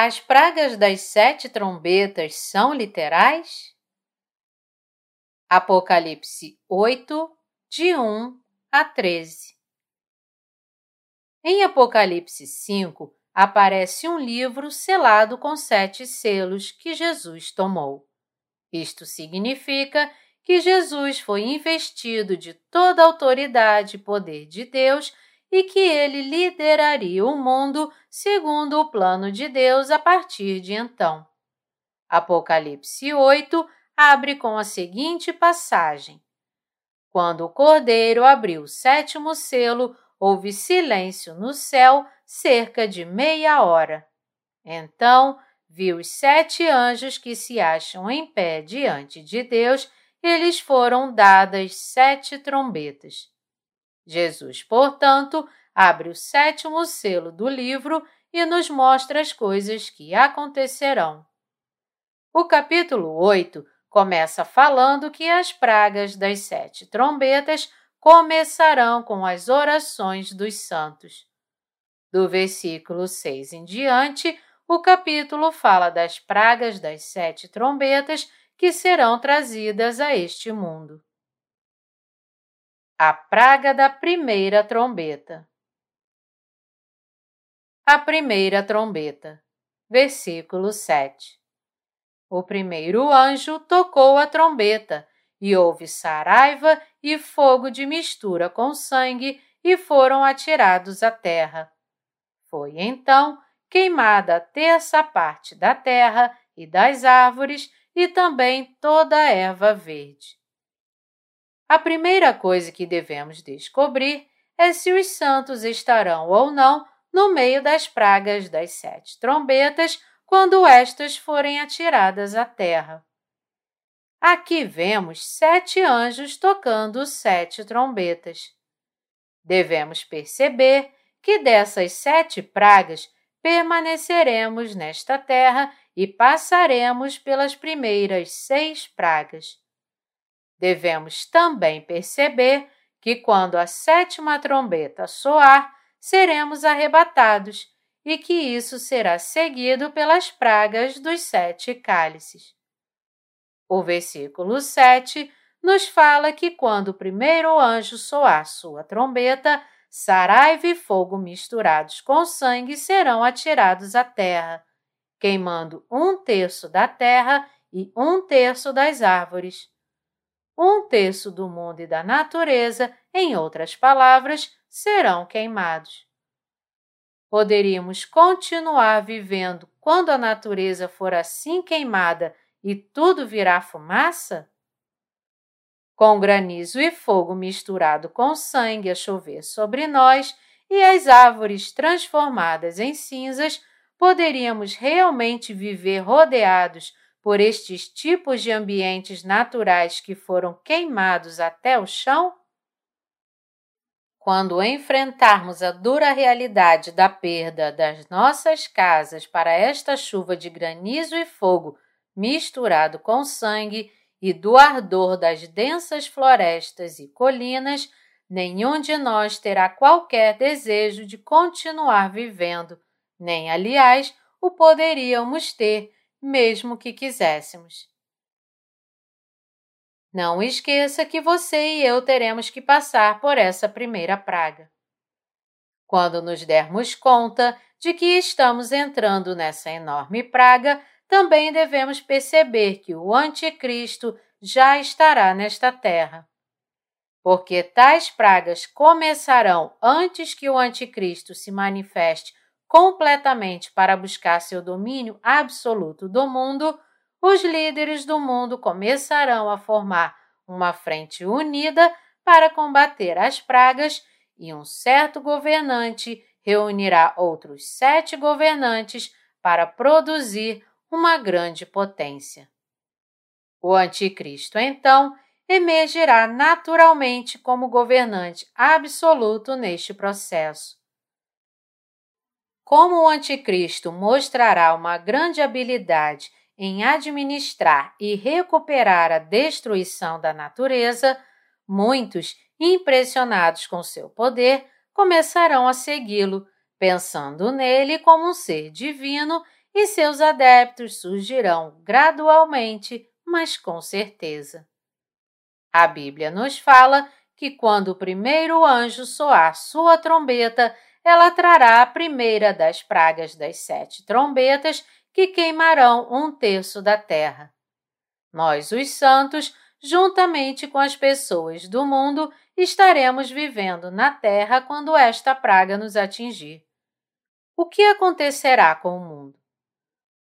As pragas das sete trombetas são literais? Apocalipse 8, de 1 a 13 Em Apocalipse 5, aparece um livro selado com sete selos que Jesus tomou. Isto significa que Jesus foi investido de toda a autoridade e poder de Deus e que ele lideraria o mundo segundo o plano de Deus a partir de então. Apocalipse 8 abre com a seguinte passagem: Quando o cordeiro abriu o sétimo selo, houve silêncio no céu cerca de meia hora. Então viu os sete anjos que se acham em pé diante de Deus, eles foram dadas sete trombetas. Jesus, portanto, abre o sétimo selo do livro e nos mostra as coisas que acontecerão. O capítulo 8 começa falando que as pragas das sete trombetas começarão com as orações dos santos. Do versículo 6 em diante, o capítulo fala das pragas das sete trombetas que serão trazidas a este mundo. A praga da primeira trombeta. A primeira trombeta. Versículo 7. O primeiro anjo tocou a trombeta, e houve saraiva e fogo de mistura com sangue, e foram atirados à terra. Foi então queimada a terça parte da terra e das árvores, e também toda a erva verde. A primeira coisa que devemos descobrir é se os santos estarão ou não no meio das pragas das sete trombetas quando estas forem atiradas à terra. Aqui vemos sete anjos tocando sete trombetas. Devemos perceber que dessas sete pragas permaneceremos nesta terra e passaremos pelas primeiras seis pragas devemos também perceber que quando a sétima trombeta soar, seremos arrebatados e que isso será seguido pelas pragas dos sete cálices. O versículo 7 nos fala que quando o primeiro anjo soar sua trombeta, saraiva e fogo misturados com sangue serão atirados à terra, queimando um terço da terra e um terço das árvores um terço do mundo e da natureza, em outras palavras, serão queimados. Poderíamos continuar vivendo quando a natureza for assim queimada e tudo virar fumaça? Com granizo e fogo misturado com sangue a chover sobre nós e as árvores transformadas em cinzas, poderíamos realmente viver rodeados por estes tipos de ambientes naturais que foram queimados até o chão? Quando enfrentarmos a dura realidade da perda das nossas casas para esta chuva de granizo e fogo misturado com sangue e do ardor das densas florestas e colinas, nenhum de nós terá qualquer desejo de continuar vivendo, nem, aliás, o poderíamos ter mesmo que quiséssemos. Não esqueça que você e eu teremos que passar por essa primeira praga. Quando nos dermos conta de que estamos entrando nessa enorme praga, também devemos perceber que o Anticristo já estará nesta terra. Porque tais pragas começarão antes que o Anticristo se manifeste completamente para buscar seu domínio absoluto do mundo, os líderes do mundo começarão a formar uma frente unida para combater as pragas e um certo governante reunirá outros sete governantes para produzir uma grande potência. O Anticristo, então, emergirá naturalmente como governante absoluto neste processo. Como o Anticristo mostrará uma grande habilidade em administrar e recuperar a destruição da natureza, muitos, impressionados com seu poder, começarão a segui-lo, pensando nele como um ser divino e seus adeptos surgirão gradualmente, mas com certeza. A Bíblia nos fala que quando o primeiro anjo soar sua trombeta, ela trará a primeira das pragas das sete trombetas que queimarão um terço da terra. Nós, os santos, juntamente com as pessoas do mundo, estaremos vivendo na terra quando esta praga nos atingir. O que acontecerá com o mundo?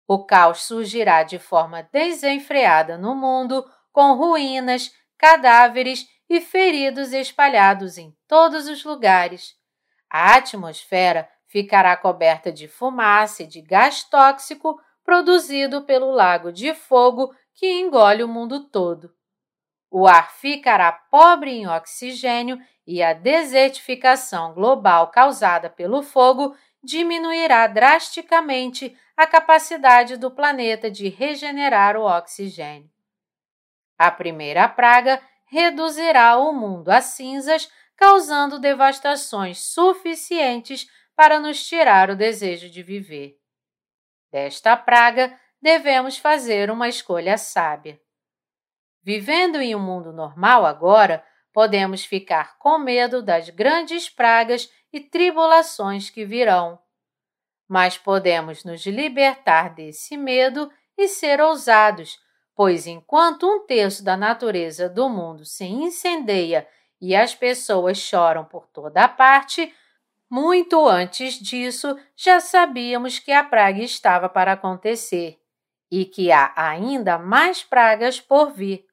O caos surgirá de forma desenfreada no mundo, com ruínas, cadáveres e feridos espalhados em todos os lugares. A atmosfera ficará coberta de fumaça e de gás tóxico produzido pelo lago de fogo que engole o mundo todo. O ar ficará pobre em oxigênio e a desertificação global causada pelo fogo diminuirá drasticamente a capacidade do planeta de regenerar o oxigênio. A primeira praga reduzirá o mundo a cinzas, causando devastações suficientes para nos tirar o desejo de viver. Desta praga, devemos fazer uma escolha sábia. Vivendo em um mundo normal agora, podemos ficar com medo das grandes pragas e tribulações que virão. Mas podemos nos libertar desse medo e ser ousados, pois enquanto um terço da natureza do mundo se incendeia e as pessoas choram por toda a parte, muito antes disso já sabíamos que a praga estava para acontecer e que há ainda mais pragas por vir.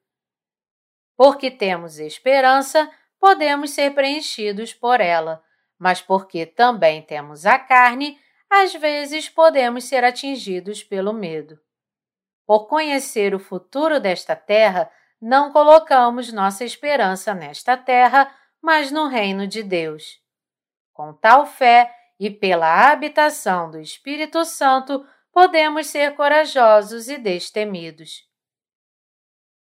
Porque temos esperança, podemos ser preenchidos por ela, mas porque também temos a carne, às vezes podemos ser atingidos pelo medo. Por conhecer o futuro desta terra, não colocamos nossa esperança nesta terra, mas no reino de Deus. Com tal fé e pela habitação do Espírito Santo, podemos ser corajosos e destemidos.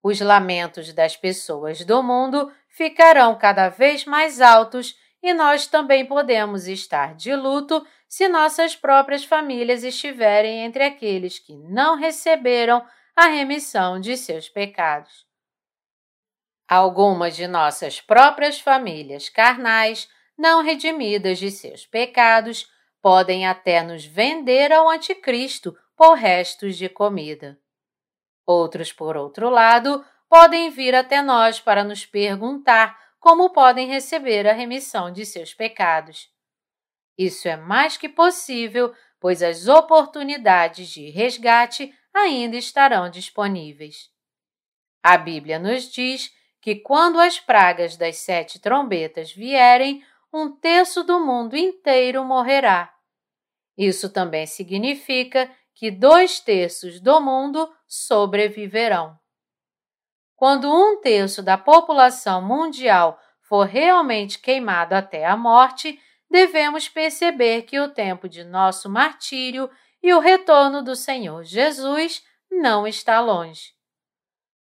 Os lamentos das pessoas do mundo ficarão cada vez mais altos e nós também podemos estar de luto se nossas próprias famílias estiverem entre aqueles que não receberam a remissão de seus pecados. Algumas de nossas próprias famílias carnais, não redimidas de seus pecados, podem até nos vender ao Anticristo por restos de comida. Outros, por outro lado, podem vir até nós para nos perguntar como podem receber a remissão de seus pecados. Isso é mais que possível, pois as oportunidades de resgate ainda estarão disponíveis. A Bíblia nos diz que quando as pragas das sete trombetas vierem, um terço do mundo inteiro morrerá. Isso também significa que dois terços do mundo sobreviverão. Quando um terço da população mundial for realmente queimado até a morte, devemos perceber que o tempo de nosso martírio e o retorno do Senhor Jesus não está longe.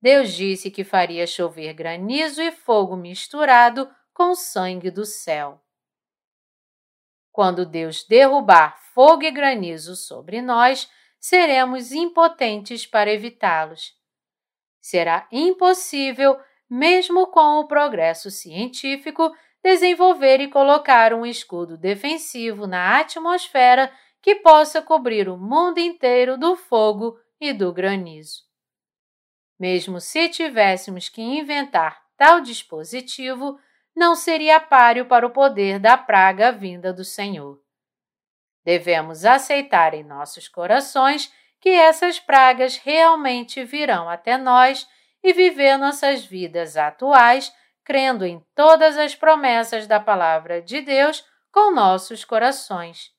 Deus disse que faria chover granizo e fogo misturado com sangue do céu. Quando Deus derrubar fogo e granizo sobre nós, seremos impotentes para evitá-los será impossível, mesmo com o progresso científico, desenvolver e colocar um escudo defensivo na atmosfera que possa cobrir o mundo inteiro do fogo e do granizo. Mesmo se tivéssemos que inventar tal dispositivo, não seria páreo para o poder da praga vinda do Senhor. Devemos aceitar em nossos corações que essas pragas realmente virão até nós e viver nossas vidas atuais, crendo em todas as promessas da Palavra de Deus com nossos corações.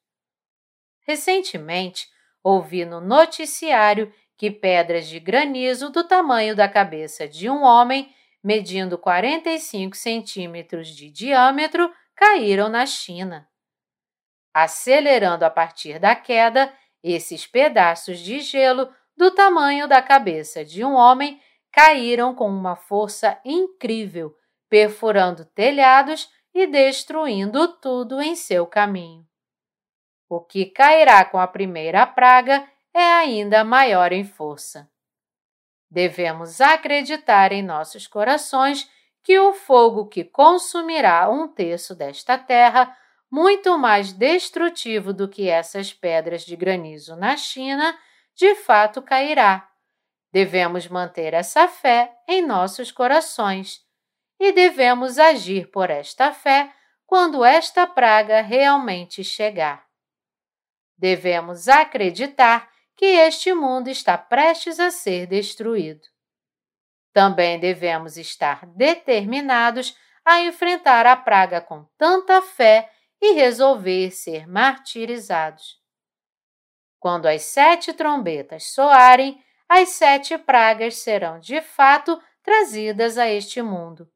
Recentemente, ouvi no noticiário que pedras de granizo do tamanho da cabeça de um homem, medindo 45 centímetros de diâmetro, caíram na China. Acelerando a partir da queda, esses pedaços de gelo, do tamanho da cabeça de um homem, caíram com uma força incrível, perfurando telhados e destruindo tudo em seu caminho. O que cairá com a primeira praga é ainda maior em força. Devemos acreditar em nossos corações que o fogo que consumirá um terço desta terra, muito mais destrutivo do que essas pedras de granizo na China, de fato cairá. Devemos manter essa fé em nossos corações e devemos agir por esta fé quando esta praga realmente chegar. Devemos acreditar que este mundo está prestes a ser destruído. Também devemos estar determinados a enfrentar a praga com tanta fé e resolver ser martirizados. Quando as sete trombetas soarem, as sete pragas serão de fato trazidas a este mundo.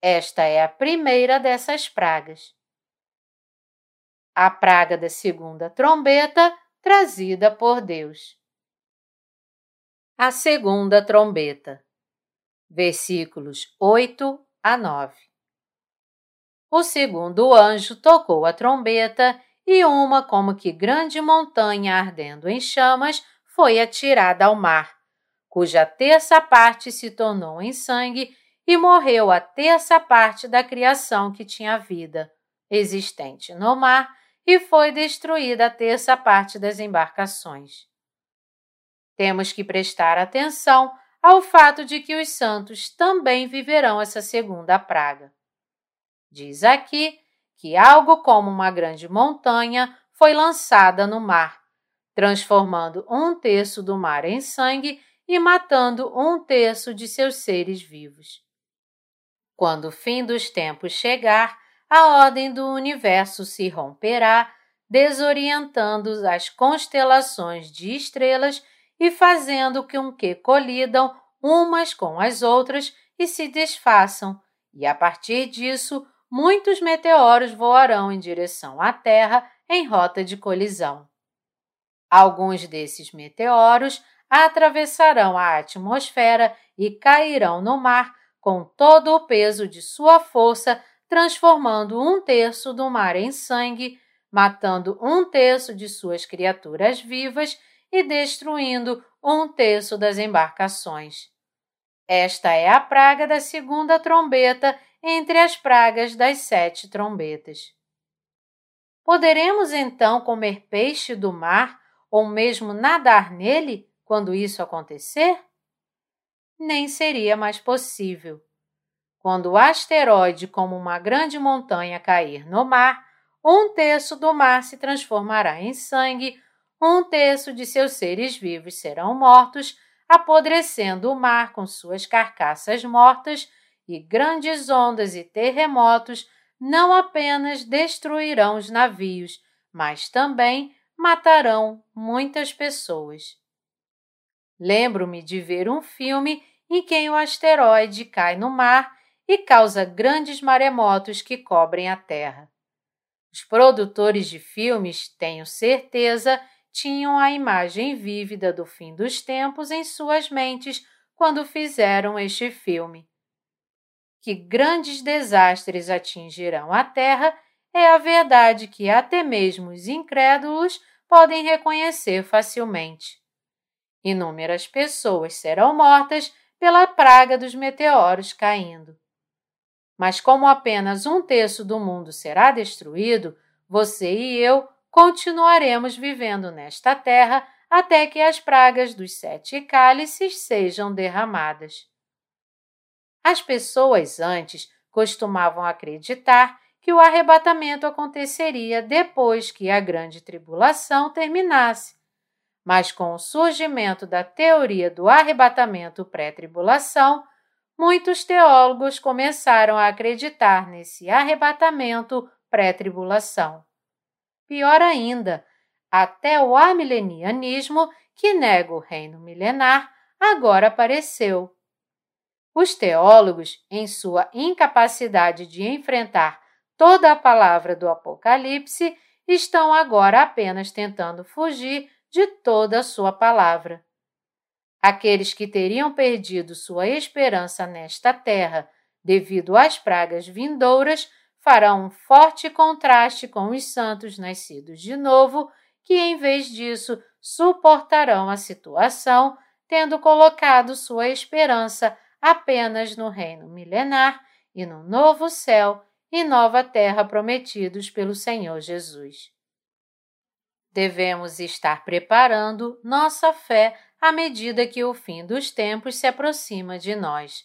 Esta é a primeira dessas pragas. A praga da segunda trombeta, trazida por Deus. A segunda trombeta. Versículos 8 a 9. O segundo anjo tocou a trombeta e uma como que grande montanha ardendo em chamas foi atirada ao mar, cuja terça parte se tornou em sangue e morreu a terça parte da criação que tinha vida, existente no mar, e foi destruída a terça parte das embarcações. Temos que prestar atenção ao fato de que os santos também viverão essa segunda praga. Diz aqui que algo como uma grande montanha foi lançada no mar, transformando um terço do mar em sangue e matando um terço de seus seres vivos. Quando o fim dos tempos chegar, a ordem do universo se romperá, desorientando as constelações de estrelas e fazendo com que colidam umas com as outras e se desfaçam, e a partir disso, muitos meteoros voarão em direção à Terra em rota de colisão. Alguns desses meteoros atravessarão a atmosfera e cairão no mar com todo o peso de sua força, transformando um terço do mar em sangue, matando um terço de suas criaturas vivas e destruindo um terço das embarcações. Esta é a praga da segunda trombeta entre as pragas das sete trombetas. Poderemos então comer peixe do mar ou mesmo nadar nele quando isso acontecer? nem seria mais possível. Quando o asteroide, como uma grande montanha, cair no mar, um terço do mar se transformará em sangue, um terço de seus seres vivos serão mortos, apodrecendo o mar com suas carcaças mortas, e grandes ondas e terremotos não apenas destruirão os navios, mas também matarão muitas pessoas. Lembro-me de ver um filme em que o asteroide cai no mar e causa grandes maremotos que cobrem a Terra. Os produtores de filmes, tenho certeza, tinham a imagem vívida do fim dos tempos em suas mentes quando fizeram este filme. Que grandes desastres atingirão a Terra é a verdade que até mesmo os incrédulos podem reconhecer facilmente. Inúmeras pessoas serão mortas pela praga dos meteoros caindo. Mas como apenas um terço do mundo será destruído, você e eu continuaremos vivendo nesta terra até que as pragas dos sete cálices sejam derramadas. As pessoas antes costumavam acreditar que o arrebatamento aconteceria depois que a grande tribulação terminasse, mas com o surgimento da teoria do arrebatamento pré-tribulação, muitos teólogos começaram a acreditar nesse arrebatamento pré-tribulação. Pior ainda, até o amilenianismo, que nega o reino milenar, agora apareceu. Os teólogos, em sua incapacidade de enfrentar toda a palavra do Apocalipse, estão agora apenas tentando fugir de toda a sua palavra. Aqueles que teriam perdido sua esperança nesta terra devido às pragas vindouras fará um forte contraste com os santos nascidos de novo, que em vez disso suportarão a situação, tendo colocado sua esperança apenas no reino milenar e no novo céu e nova terra prometidos pelo Senhor Jesus. Devemos estar preparando nossa fé à medida que o fim dos tempos se aproxima de nós.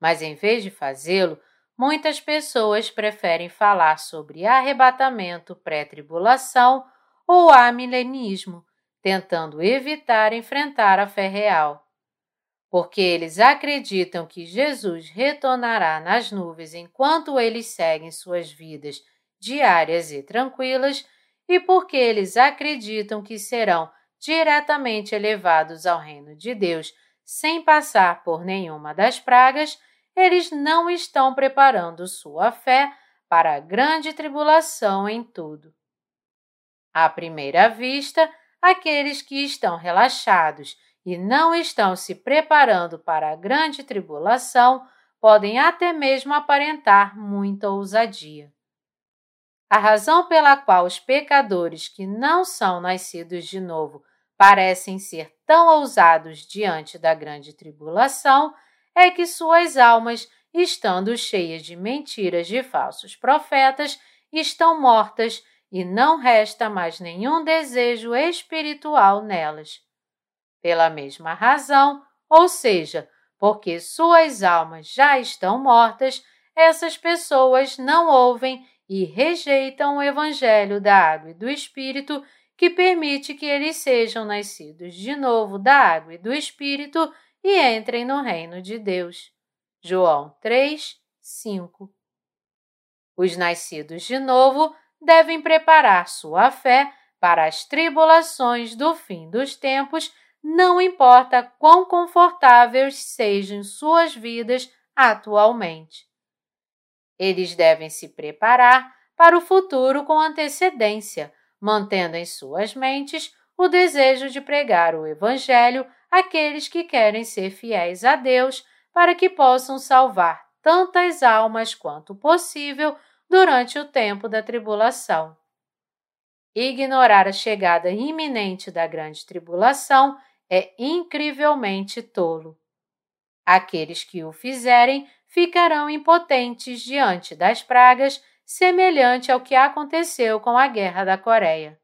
Mas em vez de fazê-lo, muitas pessoas preferem falar sobre arrebatamento pré-tribulação ou amilenismo, tentando evitar enfrentar a fé real. Porque eles acreditam que Jesus retornará nas nuvens enquanto eles seguem suas vidas diárias e tranquilas, e porque eles acreditam que serão diretamente elevados ao reino de Deus sem passar por nenhuma das pragas, eles não estão preparando sua fé para a grande tribulação em tudo. À primeira vista, aqueles que estão relaxados e não estão se preparando para a grande tribulação podem até mesmo aparentar muita ousadia. A razão pela qual os pecadores que não são nascidos de novo parecem ser tão ousados diante da grande tribulação é que suas almas, estando cheias de mentiras de falsos profetas, estão mortas e não resta mais nenhum desejo espiritual nelas. Pela mesma razão, ou seja, porque suas almas já estão mortas, essas pessoas não ouvem e rejeitam o Evangelho da Água e do Espírito, que permite que eles sejam nascidos de novo da água e do Espírito e entrem no reino de Deus. João 3, 5. Os nascidos de novo devem preparar sua fé para as tribulações do fim dos tempos, não importa quão confortáveis sejam suas vidas atualmente. Eles devem se preparar para o futuro com antecedência, mantendo em suas mentes o desejo de pregar o Evangelho àqueles que querem ser fiéis a Deus para que possam salvar tantas almas quanto possível durante o tempo da tribulação. Ignorar a chegada iminente da grande tribulação é incrivelmente tolo. Aqueles que o fizerem ficarão impotentes diante das pragas, semelhante ao que aconteceu com a Guerra da Coreia.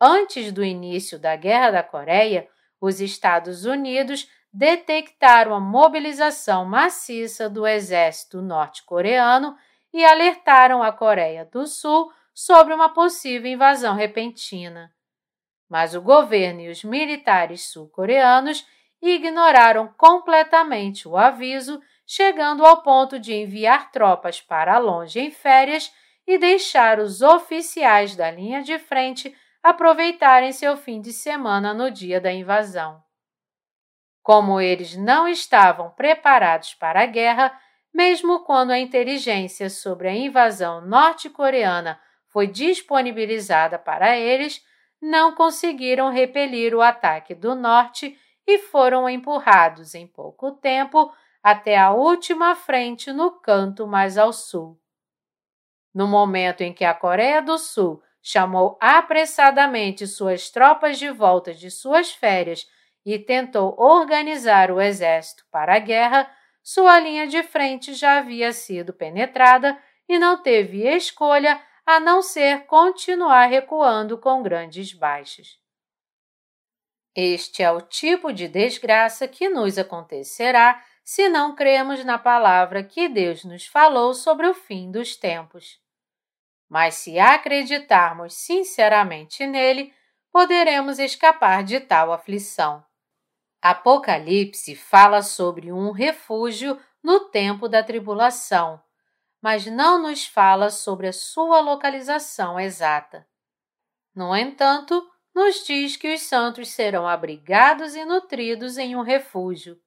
Antes do início da Guerra da Coreia, os Estados Unidos detectaram a mobilização maciça do exército norte-coreano e alertaram a Coreia do Sul sobre uma possível invasão repentina. Mas o governo e os militares sul-coreanos ignoraram completamente o aviso, chegando ao ponto de enviar tropas para longe em férias e deixar os oficiais da linha de frente aproveitarem seu fim de semana no dia da invasão. Como eles não estavam preparados para a guerra, mesmo quando a inteligência sobre a invasão norte-coreana foi disponibilizada para eles, não conseguiram repelir o ataque do norte e foram empurrados em pouco tempo até a última frente no canto mais ao sul. No momento em que a Coreia do Sul chamou apressadamente suas tropas de volta de suas férias e tentou organizar o exército para a guerra, sua linha de frente já havia sido penetrada e não teve escolha a não ser continuar recuando com grandes baixas. Este é o tipo de desgraça que nos acontecerá se não cremos na palavra que Deus nos falou sobre o fim dos tempos. Mas se acreditarmos sinceramente nele, poderemos escapar de tal aflição. Apocalipse fala sobre um refúgio no tempo da tribulação, mas não nos fala sobre a sua localização exata. No entanto, nos diz que os santos serão abrigados e nutridos em um refúgio.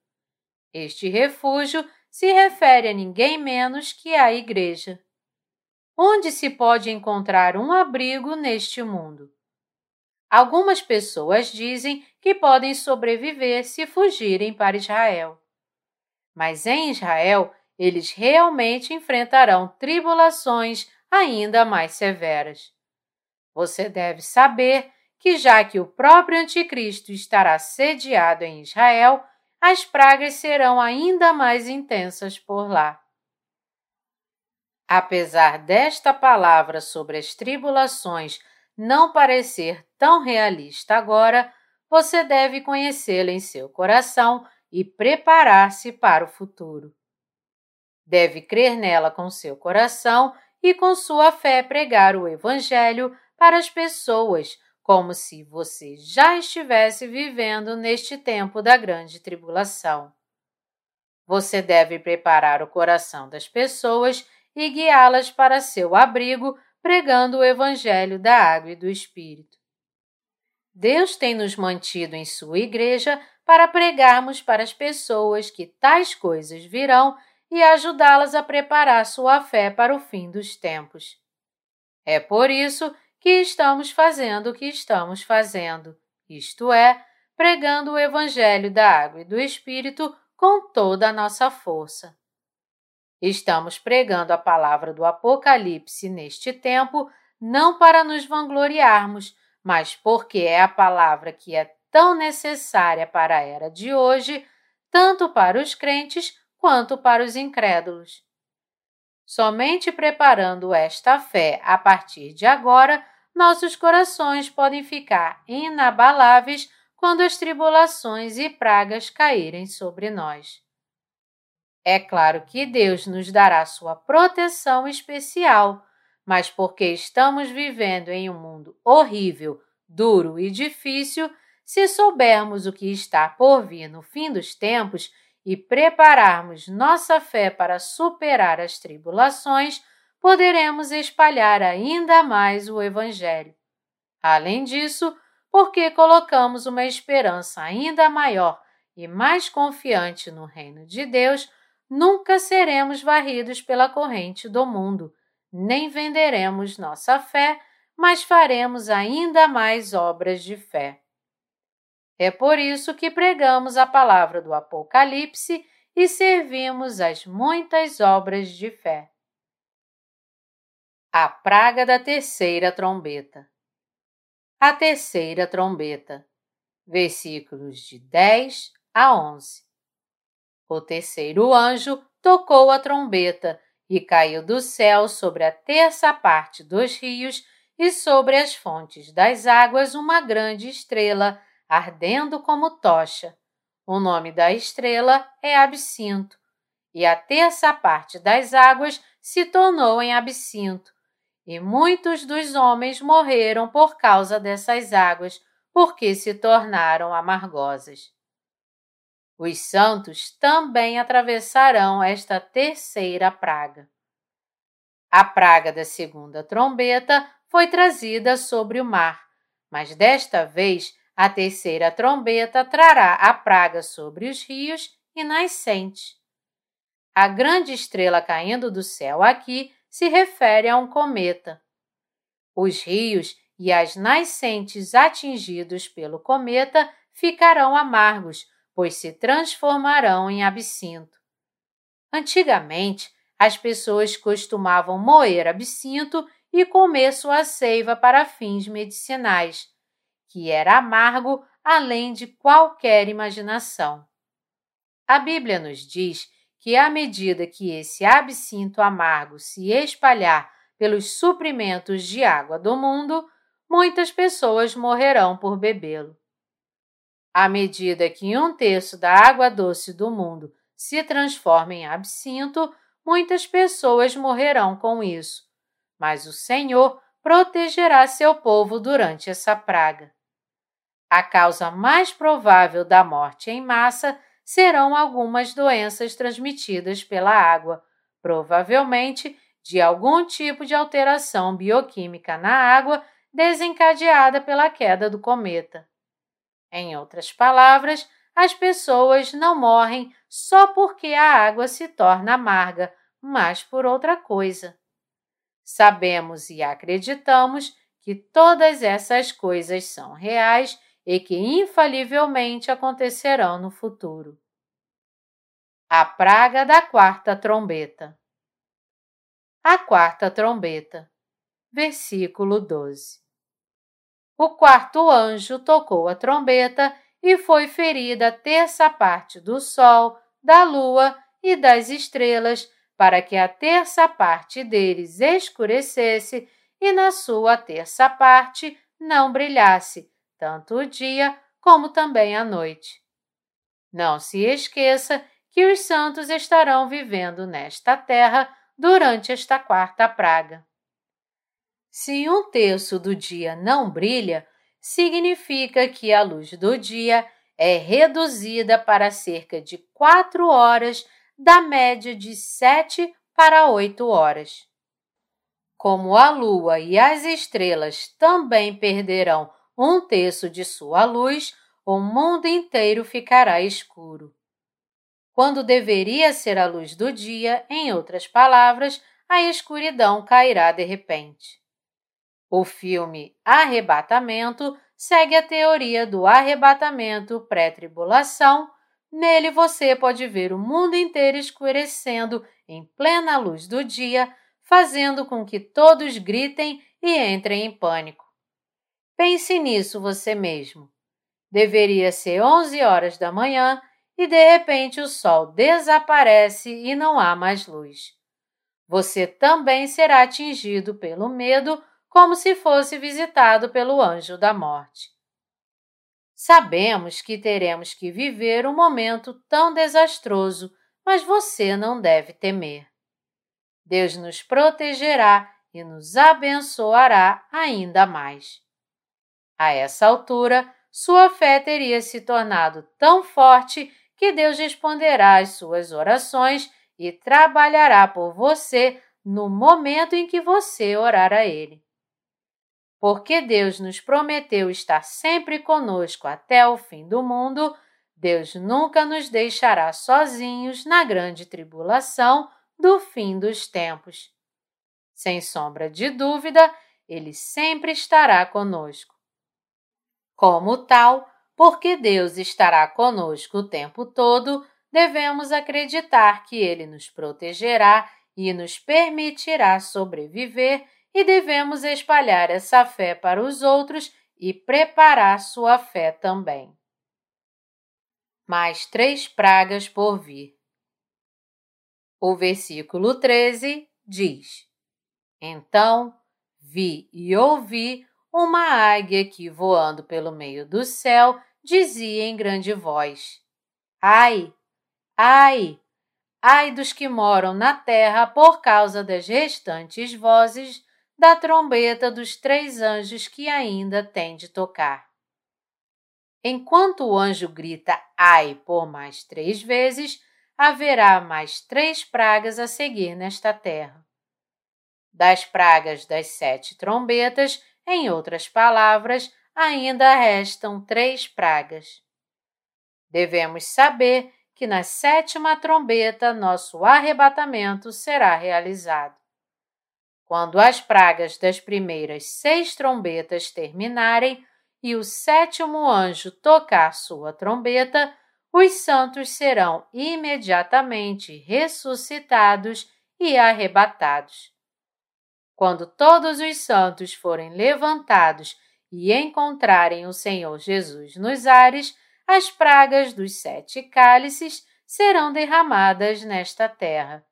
Este refúgio se refere a ninguém menos que a Igreja. Onde se pode encontrar um abrigo neste mundo? Algumas pessoas dizem que podem sobreviver se fugirem para Israel. Mas em Israel eles realmente enfrentarão tribulações ainda mais severas. Você deve saber que, já que o próprio Anticristo estará sediado em Israel, as pragas serão ainda mais intensas por lá. Apesar desta palavra sobre as tribulações não parecer tão realista agora, você deve conhecê-la em seu coração e preparar-se para o futuro. Deve crer nela com seu coração e com sua fé pregar o Evangelho para as pessoas, como se você já estivesse vivendo neste tempo da grande tribulação. Você deve preparar o coração das pessoas e guiá-las para seu abrigo, pregando o Evangelho da Água e do Espírito. Deus tem nos mantido em Sua Igreja para pregarmos para as pessoas que tais coisas virão e ajudá-las a preparar sua fé para o fim dos tempos. É por isso que estamos fazendo o que estamos fazendo, isto é, pregando o Evangelho da Água e do Espírito com toda a nossa força. Estamos pregando a palavra do Apocalipse neste tempo, não para nos vangloriarmos, mas porque é a palavra que é tão necessária para a era de hoje, tanto para os crentes quanto para os incrédulos. Somente preparando esta fé a partir de agora, nossos corações podem ficar inabaláveis quando as tribulações e pragas caírem sobre nós. É claro que Deus nos dará sua proteção especial, mas porque estamos vivendo em um mundo horrível, duro e difícil, se soubermos o que está por vir no fim dos tempos e prepararmos nossa fé para superar as tribulações, poderemos espalhar ainda mais o Evangelho. Além disso, porque colocamos uma esperança ainda maior e mais confiante no reino de Deus, nunca seremos varridos pela corrente do mundo, nem venderemos nossa fé, mas faremos ainda mais obras de fé. É por isso que pregamos a palavra do Apocalipse e servimos as muitas obras de fé. A praga da terceira trombeta. A terceira trombeta. Versículos de 10 a 11. O terceiro anjo tocou a trombeta e caiu do céu sobre a terça parte dos rios e sobre as fontes das águas uma grande estrela, ardendo como tocha. O nome da estrela é Absinto, e a terça parte das águas se tornou em absinto, e muitos dos homens morreram por causa dessas águas, porque se tornaram amargosas. Os santos também atravessarão esta terceira praga. A praga da segunda trombeta foi trazida sobre o mar, mas desta vez a terceira trombeta trará a praga sobre os rios e nascentes. A grande estrela caindo do céu aqui se refere a um cometa. Os rios e as nascentes atingidos pelo cometa ficarão amargos pois se transformarão em absinto. Antigamente, as pessoas costumavam moer absinto e comer sua seiva para fins medicinais, que era amargo além de qualquer imaginação. A Bíblia nos diz que, à medida que esse absinto amargo se espalhar pelos suprimentos de água do mundo, muitas pessoas morrerão por bebê-lo. À medida que um terço da água doce do mundo se transforma em absinto, muitas pessoas morrerão com isso. Mas o Senhor protegerá seu povo durante essa praga. A causa mais provável da morte em massa serão algumas doenças transmitidas pela água, provavelmente de algum tipo de alteração bioquímica na água desencadeada pela queda do cometa. Em outras palavras, as pessoas não morrem só porque a água se torna amarga, mas por outra coisa. Sabemos e acreditamos que todas essas coisas são reais e que infalivelmente acontecerão no futuro. A praga da quarta trombeta. A quarta trombeta. Versículo 12. O quarto anjo tocou a trombeta e foi ferida a terça parte do sol, da lua e das estrelas, para que a terça parte deles escurecesse e na sua terça parte não brilhasse, tanto o dia como também a noite. Não se esqueça que os santos estarão vivendo nesta terra durante esta quarta praga. Se um terço do dia não brilha, significa que a luz do dia é reduzida para cerca de quatro horas, da média de sete para oito horas. Como a lua e as estrelas também perderão um terço de sua luz, o mundo inteiro ficará escuro quando deveria ser a luz do dia, em outras palavras, a escuridão cairá de repente. O filme Arrebatamento segue a teoria do arrebatamento pré-tribulação. Nele você pode ver o mundo inteiro escurecendo em plena luz do dia, fazendo com que todos gritem e entrem em pânico. Pense nisso você mesmo. Deveria ser 11 horas da manhã e de repente o sol desaparece e não há mais luz. Você também será atingido pelo medo, como se fosse visitado pelo anjo da morte. Sabemos que teremos que viver um momento tão desastroso, mas você não deve temer. Deus nos protegerá e nos abençoará ainda mais. A essa altura, sua fé teria se tornado tão forte que Deus responderá às suas orações e trabalhará por você no momento em que você orar a Ele. Porque Deus nos prometeu estar sempre conosco até o fim do mundo, Deus nunca nos deixará sozinhos na grande tribulação do fim dos tempos. Sem sombra de dúvida, Ele sempre estará conosco. Como tal, porque Deus estará conosco o tempo todo, devemos acreditar que Ele nos protegerá e nos permitirá sobreviver e devemos espalhar essa fé para os outros e preparar sua fé também. Mais três pragas por vir. O versículo 13 diz: Então vi e ouvi uma águia que, voando pelo meio do céu, dizia em grande voz: Ai, ai, ai dos que moram na terra por causa das restantes vozes da trombeta dos três anjos que ainda tem de tocar. Enquanto o anjo grita ai por mais três vezes, haverá mais três pragas a seguir nesta terra. Das pragas das sete trombetas, em outras palavras, ainda restam três pragas. Devemos saber que na sétima trombeta nosso arrebatamento será realizado. Quando as pragas das primeiras seis trombetas terminarem e o sétimo anjo tocar sua trombeta, os santos serão imediatamente ressuscitados e arrebatados. Quando todos os santos forem levantados e encontrarem o Senhor Jesus nos ares, as pragas dos sete cálices serão derramadas nesta terra.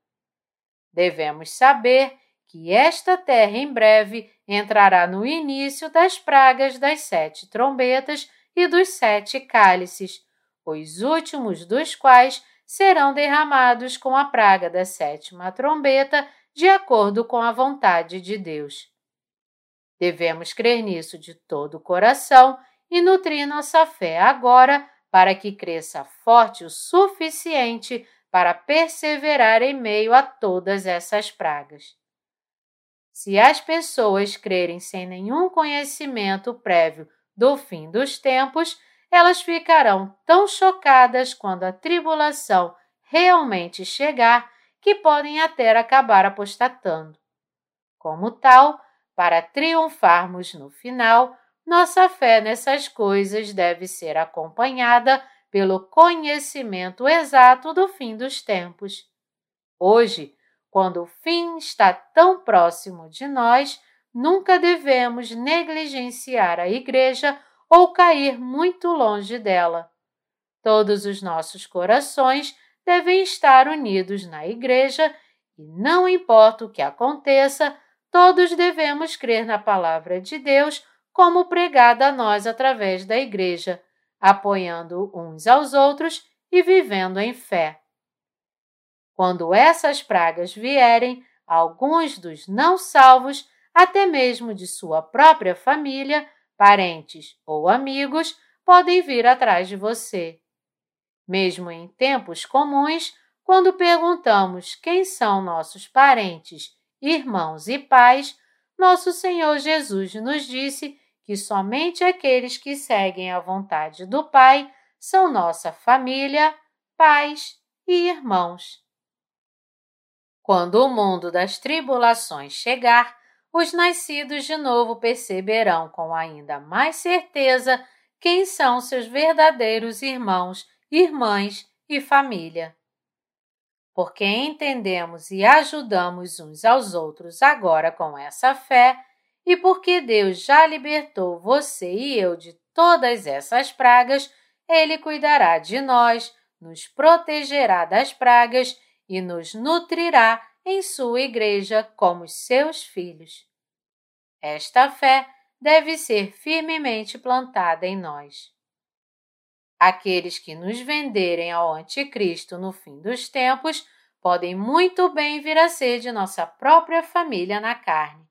Devemos saber que esta terra em breve entrará no início das pragas das sete trombetas e dos sete cálices, os últimos dos quais serão derramados com a praga da sétima trombeta de acordo com a vontade de Deus. Devemos crer nisso de todo o coração e nutrir nossa fé agora para que cresça forte o suficiente para perseverar em meio a todas essas pragas. Se as pessoas crerem sem nenhum conhecimento prévio do fim dos tempos, elas ficarão tão chocadas quando a tribulação realmente chegar que podem até acabar apostatando. Como tal, para triunfarmos no final, nossa fé nessas coisas deve ser acompanhada pelo conhecimento exato do fim dos tempos. Hoje, quando o fim está tão próximo de nós, nunca devemos negligenciar a Igreja ou cair muito longe dela. Todos os nossos corações devem estar unidos na Igreja e, não importa o que aconteça, todos devemos crer na Palavra de Deus como pregada a nós através da Igreja, apoiando uns aos outros e vivendo em fé. Quando essas pragas vierem, alguns dos não salvos, até mesmo de sua própria família, parentes ou amigos, podem vir atrás de você. Mesmo em tempos comuns, quando perguntamos quem são nossos parentes, irmãos e pais, nosso Senhor Jesus nos disse que somente aqueles que seguem a vontade do Pai são nossa família, pais e irmãos. Quando o mundo das tribulações chegar, os nascidos de novo perceberão com ainda mais certeza quem são seus verdadeiros irmãos, irmãs e família. Porque entendemos e ajudamos uns aos outros agora com essa fé, e porque Deus já libertou você e eu de todas essas pragas, Ele cuidará de nós, nos protegerá das pragas e nos nutrirá em sua igreja como seus filhos. Esta fé deve ser firmemente plantada em nós. Aqueles que nos venderem ao Anticristo no fim dos tempos podem muito bem vir a ser de nossa própria família na carne.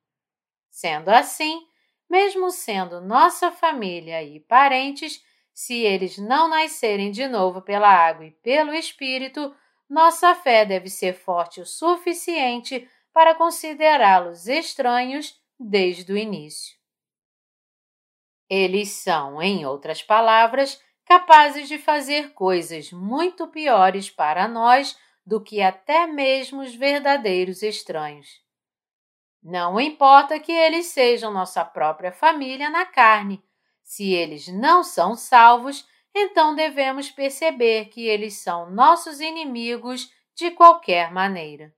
Sendo assim, mesmo sendo nossa família e parentes, se eles não nascerem de novo pela água e pelo Espírito, nossa fé deve ser forte o suficiente para considerá-los estranhos desde o início. Eles são, em outras palavras, capazes de fazer coisas muito piores para nós do que até mesmo os verdadeiros estranhos. Não importa que eles sejam nossa própria família na carne, se eles não são salvos, então devemos perceber que eles são nossos inimigos de qualquer maneira.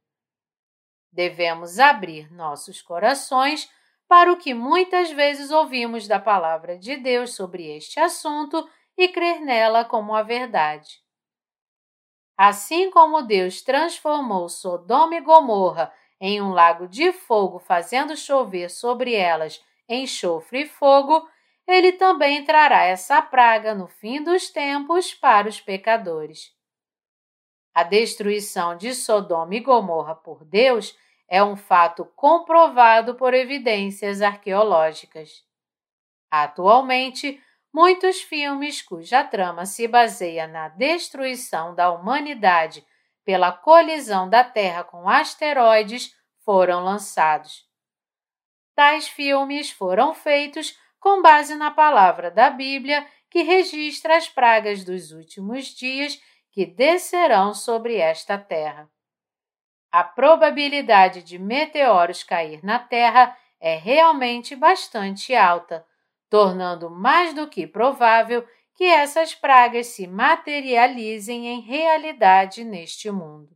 Devemos abrir nossos corações para o que muitas vezes ouvimos da palavra de Deus sobre este assunto e crer nela como a verdade. Assim como Deus transformou Sodoma e Gomorra em um lago de fogo, fazendo chover sobre elas enxofre e fogo, ele também trará essa praga no fim dos tempos para os pecadores. A destruição de Sodoma e Gomorra por Deus é um fato comprovado por evidências arqueológicas. Atualmente, muitos filmes cuja trama se baseia na destruição da humanidade pela colisão da Terra com asteroides foram lançados. Tais filmes foram feitos com base na palavra da Bíblia que registra as pragas dos últimos dias que descerão sobre esta terra. A probabilidade de meteoros cair na Terra é realmente bastante alta, tornando mais do que provável que essas pragas se materializem em realidade neste mundo.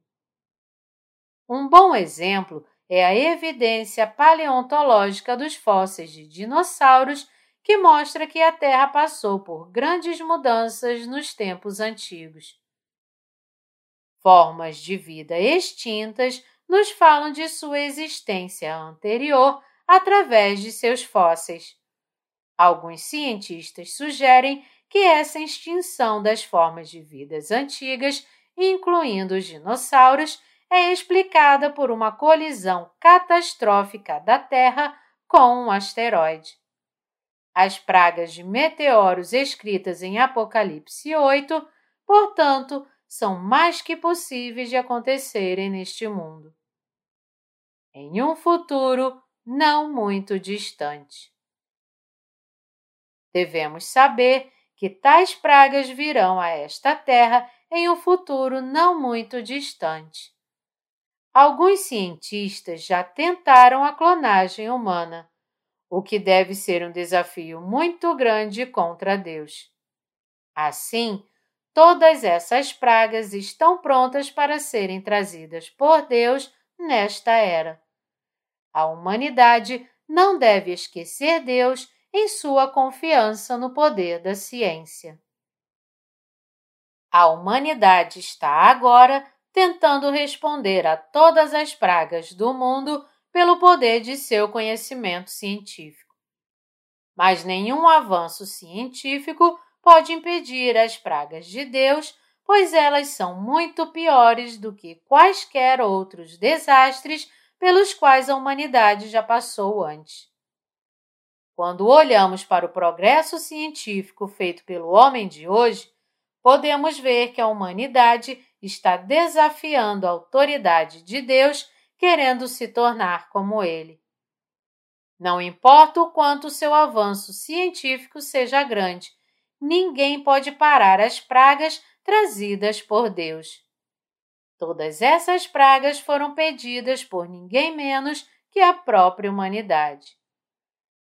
Um bom exemplo é a evidência paleontológica dos fósseis de dinossauros que mostra que a Terra passou por grandes mudanças nos tempos antigos. Formas de vida extintas nos falam de sua existência anterior através de seus fósseis. Alguns cientistas sugerem que essa extinção das formas de vidas antigas, incluindo os dinossauros, é explicada por uma colisão catastrófica da Terra com um asteroide. As pragas de meteoros escritas em Apocalipse 8, portanto, são mais que possíveis de acontecerem neste mundo. Em um futuro não muito distante. Devemos saber que tais pragas virão a esta terra em um futuro não muito distante. Alguns cientistas já tentaram a clonagem humana, o que deve ser um desafio muito grande contra Deus. Assim, todas essas pragas estão prontas para serem trazidas por Deus nesta era. A humanidade não deve esquecer Deus em sua confiança no poder da ciência. A humanidade está agora tentando responder a todas as pragas do mundo pelo poder de seu conhecimento científico. Mas nenhum avanço científico pode impedir as pragas de Deus, pois elas são muito piores do que quaisquer outros desastres pelos quais a humanidade já passou antes. Quando olhamos para o progresso científico feito pelo homem de hoje, podemos ver que a humanidade está desafiando a autoridade de Deus, querendo se tornar como ele. Não importa o quanto seu avanço científico seja grande, ninguém pode parar as pragas trazidas por Deus. Todas essas pragas foram pedidas por ninguém menos que a própria humanidade.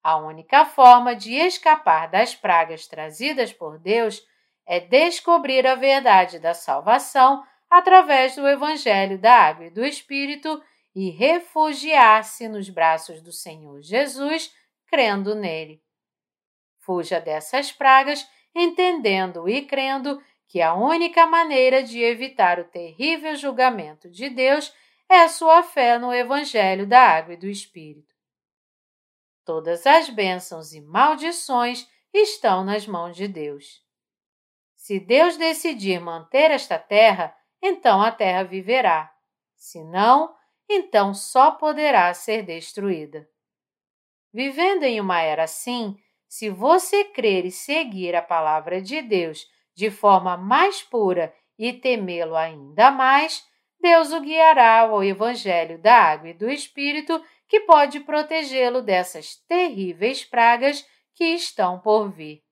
A única forma de escapar das pragas trazidas por Deus é descobrir a verdade da salvação através do Evangelho da Água e do Espírito e refugiar-se nos braços do Senhor Jesus, crendo nele. Fuja dessas pragas, entendendo e crendo que a única maneira de evitar o terrível julgamento de Deus é a sua fé no Evangelho da Água e do Espírito. Todas as bênçãos e maldições estão nas mãos de Deus. Se Deus decidir manter esta terra, então a terra viverá. Se não, então só poderá ser destruída. Vivendo em uma era assim, se você crer e seguir a palavra de Deus de forma mais pura e temê-lo ainda mais, Deus o guiará ao Evangelho da Água e do Espírito que pode protegê-lo dessas terríveis pragas que estão por vir.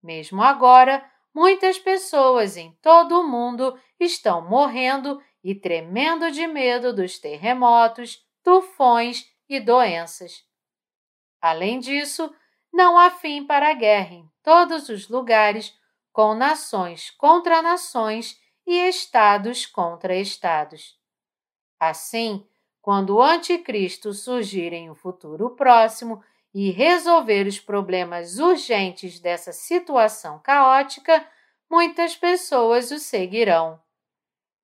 Mesmo agora, muitas pessoas em todo o mundo estão morrendo e tremendo de medo dos terremotos, tufões e doenças. Além disso, não há fim para a guerra em todos os lugares, com nações contra nações e estados contra estados. Assim, quando o Anticristo surgir em um futuro próximo e resolver os problemas urgentes dessa situação caótica, muitas pessoas o seguirão.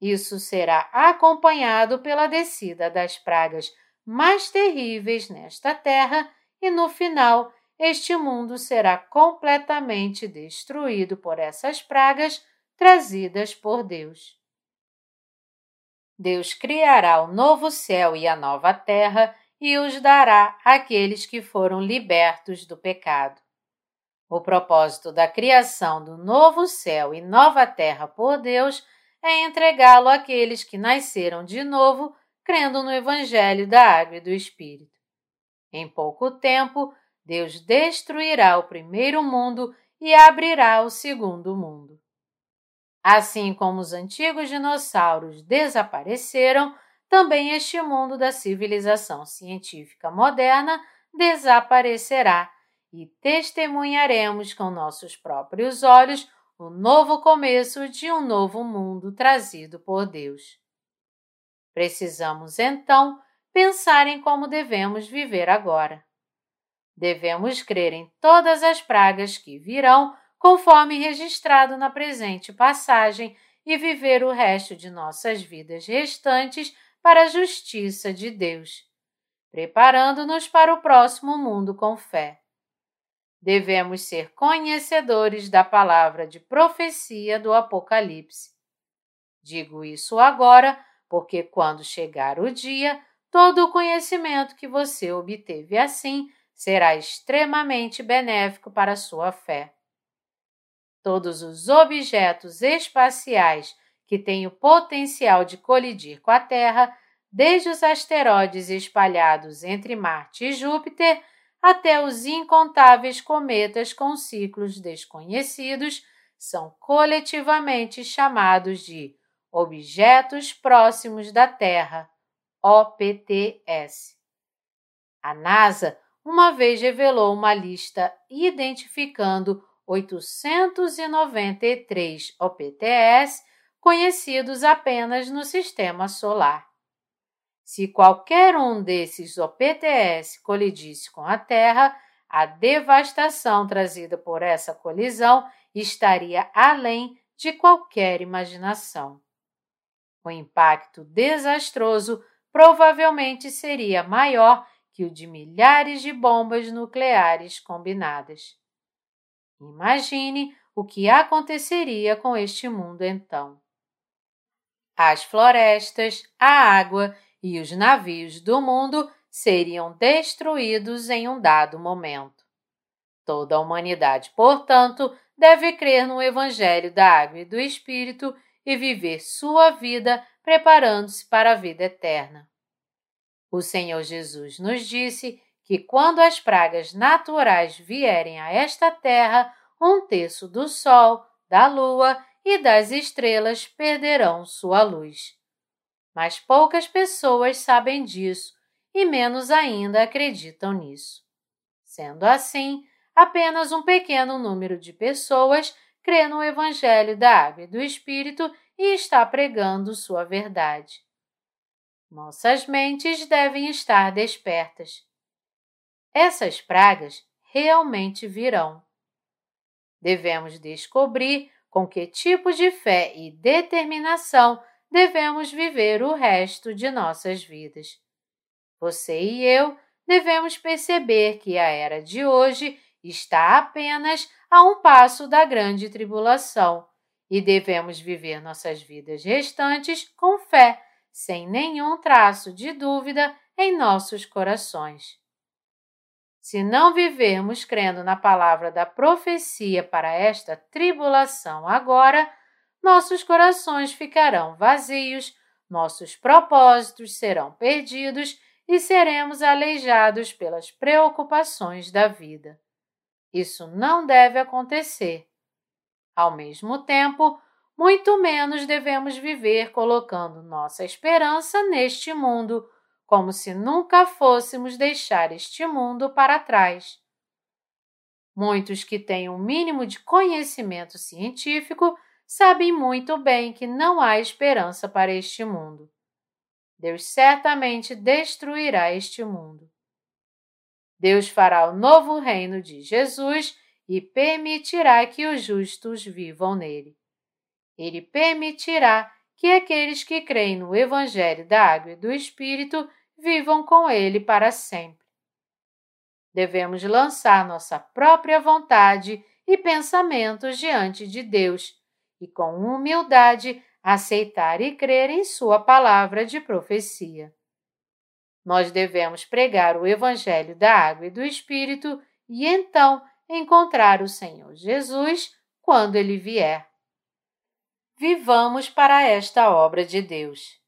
Isso será acompanhado pela descida das pragas mais terríveis nesta terra e no final este mundo será completamente destruído por essas pragas trazidas por Deus. Deus criará o novo céu e a nova terra e os dará àqueles que foram libertos do pecado. O propósito da criação do novo céu e nova terra por Deus é entregá-lo àqueles que nasceram de novo, crendo no Evangelho da Água e do Espírito. Em pouco tempo, Deus destruirá o primeiro mundo e abrirá o segundo mundo. Assim como os antigos dinossauros desapareceram, também este mundo da civilização científica moderna desaparecerá e testemunharemos com nossos próprios olhos o novo começo de um novo mundo trazido por Deus. Precisamos então pensar em como devemos viver agora. Devemos crer em todas as pragas que virão, conforme registrado na presente passagem, e viver o resto de nossas vidas restantes para a justiça de Deus, preparando-nos para o próximo mundo com fé. Devemos ser conhecedores da palavra de profecia do Apocalipse. Digo isso agora porque, quando chegar o dia, todo o conhecimento que você obteve assim será extremamente benéfico para a sua fé. Todos os objetos espaciais que tem o potencial de colidir com a Terra, desde os asteroides espalhados entre Marte e Júpiter até os incontáveis cometas com ciclos desconhecidos, são coletivamente chamados de Objetos Próximos da Terra, OPTS. A NASA uma vez revelou uma lista identificando 893 OPTS, conhecidos apenas no sistema solar. Se qualquer um desses OPTS colidisse com a Terra, a devastação trazida por essa colisão estaria além de qualquer imaginação. O impacto desastroso provavelmente seria maior que o de milhares de bombas nucleares combinadas. Imagine o que aconteceria com este mundo então. As florestas, a água e os navios do mundo seriam destruídos em um dado momento. Toda a humanidade, portanto, deve crer no Evangelho da Água e do Espírito e viver sua vida preparando-se para a vida eterna. O Senhor Jesus nos disse que quando as pragas naturais vierem a esta terra, um terço do sol, da lua e das estrelas perderão sua luz. Mas poucas pessoas sabem disso e menos ainda acreditam nisso. Sendo assim, apenas um pequeno número de pessoas crê no Evangelho da Água e do Espírito e está pregando sua verdade. Nossas mentes devem estar despertas. Essas pragas realmente virão. Devemos descobrir com que tipo de fé e determinação devemos viver o resto de nossas vidas. Você e eu devemos perceber que a era de hoje está apenas a um passo da grande tribulação e devemos viver nossas vidas restantes com fé sem nenhum traço de dúvida em nossos corações. Se não vivermos crendo na palavra da profecia para esta tribulação agora, nossos corações ficarão vazios, nossos propósitos serão perdidos e seremos aleijados pelas preocupações da vida. Isso não deve acontecer. Ao mesmo tempo, muito menos devemos viver colocando nossa esperança neste mundo, como se nunca fôssemos deixar este mundo para trás. Muitos que têm um mínimo de conhecimento científico sabem muito bem que não há esperança para este mundo. Deus certamente destruirá este mundo. Deus fará o novo reino de Jesus e permitirá que os justos vivam nele ele permitirá que aqueles que creem no Evangelho da Água e do Espírito vivam com ele para sempre. Devemos lançar nossa própria vontade e pensamentos diante de Deus e, com humildade, aceitar e crer em Sua palavra de profecia. Nós devemos pregar o Evangelho da Água e do Espírito e então encontrar o Senhor Jesus quando ele vier vivamos para esta obra de Deus.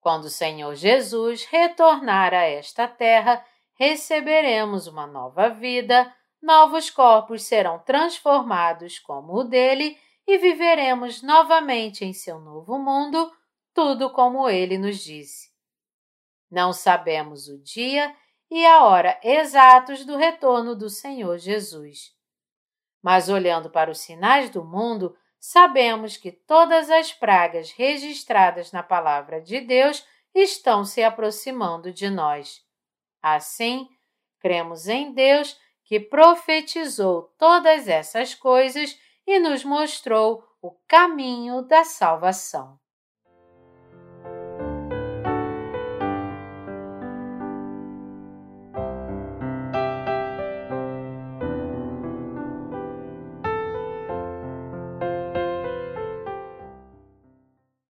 Quando o Senhor Jesus retornar a esta terra, receberemos uma nova vida, novos corpos serão transformados como o dele e viveremos novamente em seu novo mundo, tudo como ele nos disse. Não sabemos o dia e a hora exatos do retorno do Senhor Jesus. Mas olhando para os sinais do mundo, sabemos que todas as pragas registradas na Palavra de Deus estão se aproximando de nós. Assim, cremos em Deus que profetizou todas essas coisas e nos mostrou o caminho da salvação.